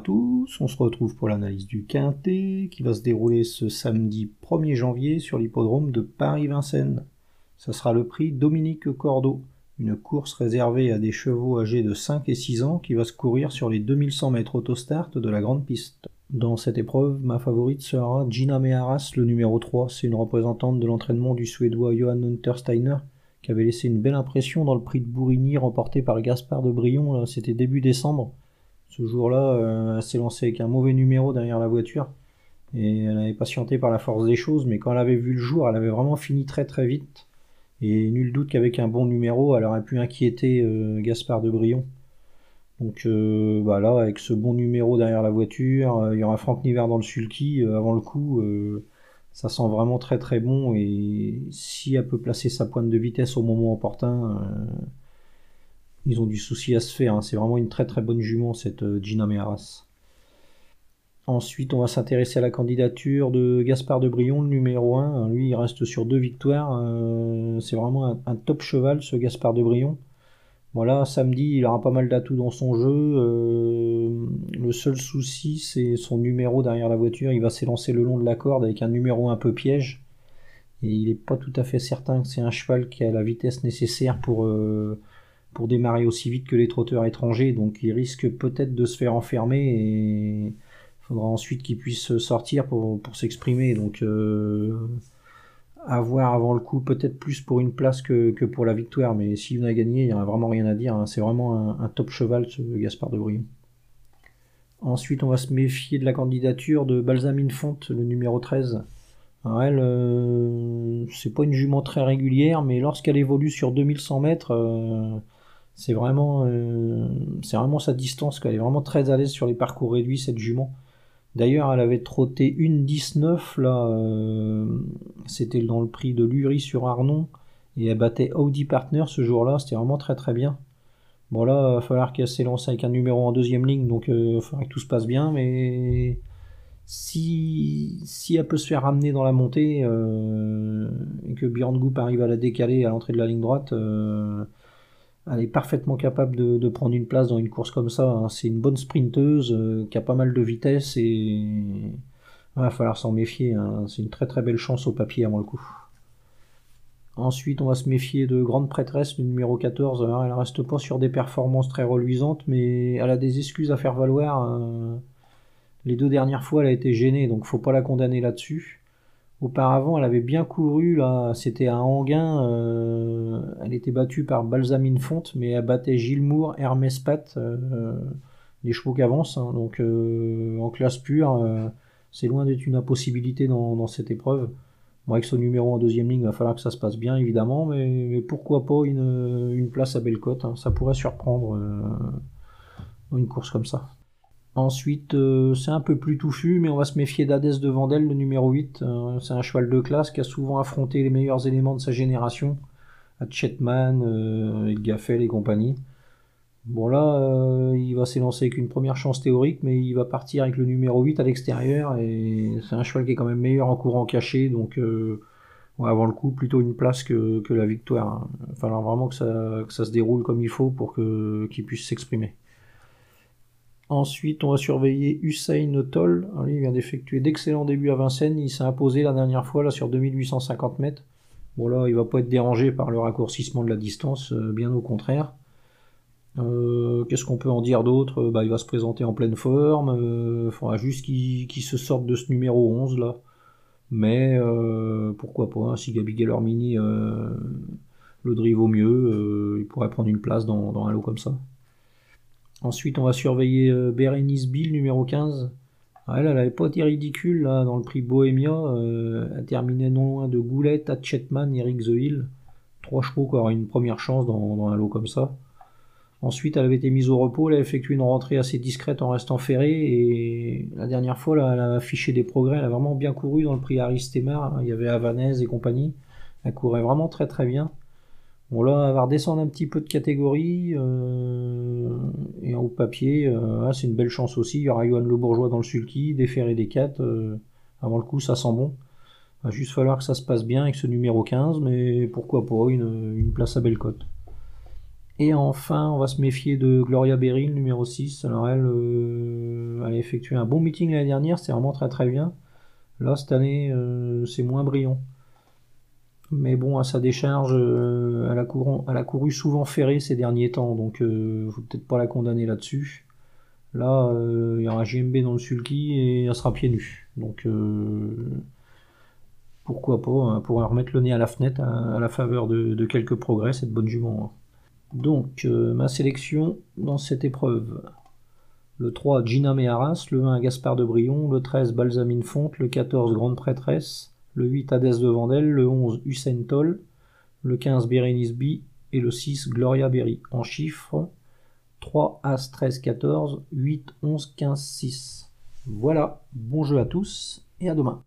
à tous, on se retrouve pour l'analyse du Quintet qui va se dérouler ce samedi 1er janvier sur l'hippodrome de Paris-Vincennes. Ça sera le prix Dominique Cordeau, une course réservée à des chevaux âgés de 5 et 6 ans qui va se courir sur les 2100 mètres autostart de la grande piste. Dans cette épreuve, ma favorite sera Gina Meharas, le numéro 3. C'est une représentante de l'entraînement du Suédois Johan Untersteiner qui avait laissé une belle impression dans le prix de Bourigny remporté par Gaspard de Brion, c'était début décembre. Ce jour-là, euh, elle s'est lancée avec un mauvais numéro derrière la voiture. Et elle avait patienté par la force des choses, mais quand elle avait vu le jour, elle avait vraiment fini très très vite. Et nul doute qu'avec un bon numéro, elle aurait pu inquiéter euh, Gaspard de Brion. Donc euh, bah là, avec ce bon numéro derrière la voiture, il y aura Franck Niver dans le sulky avant le coup. ça sent vraiment très très bon. Et si elle peut placer sa pointe de vitesse au moment opportun, ils ont du souci à se faire. Hein. C'est vraiment une très très bonne jument, cette euh, Gina Meharas. Ensuite, on va s'intéresser à la candidature de Gaspard de Brion, le numéro 1. Lui, il reste sur deux victoires. Euh, c'est vraiment un, top cheval, ce Gaspard de Brion. Voilà, samedi, il aura pas mal d'atouts dans son jeu. Euh, le seul souci, c'est son numéro derrière la voiture. Il va s'élancer le long de la corde avec un numéro un peu piège. Et il n'est pas tout à fait certain que c'est un cheval qui a la vitesse nécessaire pour, pour démarrer aussi vite que les trotteurs étrangers, donc il risque peut-être de se faire enfermer et il faudra ensuite qu'il puisse sortir pour, s'exprimer. Donc euh, avoir avant le coup peut-être plus pour une place que, pour la victoire, mais s'il à gagner, il n'y a vraiment rien à dire. Hein. C'est vraiment un, top cheval ce Gaspard de Brion. Ensuite, on va se méfier de la candidature de Balsamine Fonte, le numéro 13. elle, euh, c'est pas une jument très régulière, mais lorsqu'elle évolue sur 2100 mètres, euh, c'est vraiment, euh, c'est vraiment sa distance, qu'elle est vraiment très à l'aise sur les parcours réduits, cette jument. D'ailleurs, elle avait trotté une 19, là, euh, c'était dans le prix de Lurie sur Arnon, et elle battait Audi Partner ce jour-là, c'était vraiment très très bien. Bon là, il va falloir qu'elle s'élance avec un numéro en deuxième ligne, donc il va falloir que tout se passe bien, mais si, si elle peut se faire ramener dans la montée, euh, et que Björn Goop arrive à la décaler à l'entrée de la ligne droite, elle est parfaitement capable de, prendre une place dans une course comme ça. Hein. C'est une bonne sprinteuse euh, qui a pas mal de vitesse et il va falloir s'en méfier. Hein. C'est une très très belle chance au papier avant le coup. Ensuite, on va se méfier de Grande Prêtresse, le numéro 14. Alors, elle reste pas sur des performances très reluisantes, mais elle a des excuses à faire valoir. Hein. Les deux dernières fois, elle a été gênée, donc faut pas la condamner là-dessus. Auparavant, elle avait bien couru, là, c'était à Anguin, euh, elle était battue par Balsamine Fonte, mais elle battait Gilmour, Hermès Pat, euh, les chevaux qui avancent, hein. donc euh, en classe pure, c'est loin d'être une impossibilité dans, cette épreuve. Moi, avec son numéro en deuxième ligne, il va falloir que ça se passe bien, évidemment, mais, pourquoi pas une, place à Bellecote, hein. ça pourrait surprendre dans une course comme ça. Ensuite, euh, c'est un peu plus touffu, mais on va se méfier d'Hadès de Vandel, le numéro 8. Euh, c'est un cheval de classe qui a souvent affronté les meilleurs éléments de sa génération, à Chetman, euh, Gaffel et compagnie. Bon là, il va s'élancer avec une première chance théorique, mais il va partir avec le numéro 8 à l'extérieur, et c'est un cheval qui est quand même meilleur en courant caché, donc avant le coup, plutôt une place que, la victoire. Il va falloir vraiment que ça se déroule comme il faut pour qu'il puisse s'exprimer. Ensuite, on va surveiller Hussein Toll. Lui, il vient d'effectuer d'excellents débuts à Vincennes. Il s'est imposé la dernière fois là sur 2850 mètres. Bon là, il va pas être dérangé par le raccourcissement de la distance, euh, bien au contraire. Euh, qu'est-ce qu'on peut en dire d'autre? Bah, Il va se présenter en pleine forme. Il euh, faudra juste qu'il se sorte de ce numéro 11 là. Mais pourquoi pas, hein, si Gabi Gellormini le drive au mieux, il pourrait prendre une place dans un lot comme ça. Ensuite, on va surveiller euh, Berenice Bill, numéro 15. Ah, elle, elle avait pas été ridicule là, dans le prix Bohemia. Euh, elle terminait non loin de Goulette, Hatchetman, Eric The Trois chevaux qui auraient une première chance dans, un lot comme ça. Ensuite, elle avait été mise au repos, elle a effectué une rentrée assez discrète en restant ferrée, et la dernière fois, elle a affiché des progrès, elle a vraiment bien couru dans le prix Aristemar, il y avait Havanaise et compagnie, elle courait vraiment très très bien. Bon là, elle va redescendre un petit peu de catégorie, euh, papier, euh, ah, c'est une belle chance aussi. Il y aura Johan Le Bourgeois dans le sulky, des et des 4. Euh, avant le coup, ça sent bon. Va juste falloir que ça se passe bien avec ce numéro 15, mais pourquoi pas une, place à belle cote. Et enfin, on va se méfier de Gloria Berry, le numéro 6. Alors elle, euh, elle a effectué un bon meeting l'année dernière, c'est vraiment très très bien. Là, cette année, c'est moins brillant. Mais bon, à sa décharge, elle, a couru, elle, a couru, souvent ferré ces derniers temps, donc ne faut peut-être pas la condamner là-dessus. Là, il y aura JMB dans le sulky et elle sera pieds nus. Donc pourquoi pas, hein, pour remettre le nez à la fenêtre à, la faveur de, quelques progrès, cette bonne jument. Hein. Donc, euh, ma sélection dans cette épreuve. Le 3, Gina Meharas, le 1, Gaspard de Brion, le 13, Balsamine Fonte, le 14, Grande Prêtresse, le 8, Hadès de Vandel, le 11, Hussein Toll, le 15, Bérénice B et le 6, Gloria Berry. En chiffres, 3, As, 13, 14, 8, 11, 15, 6. Voilà, bon jeu à tous et à demain.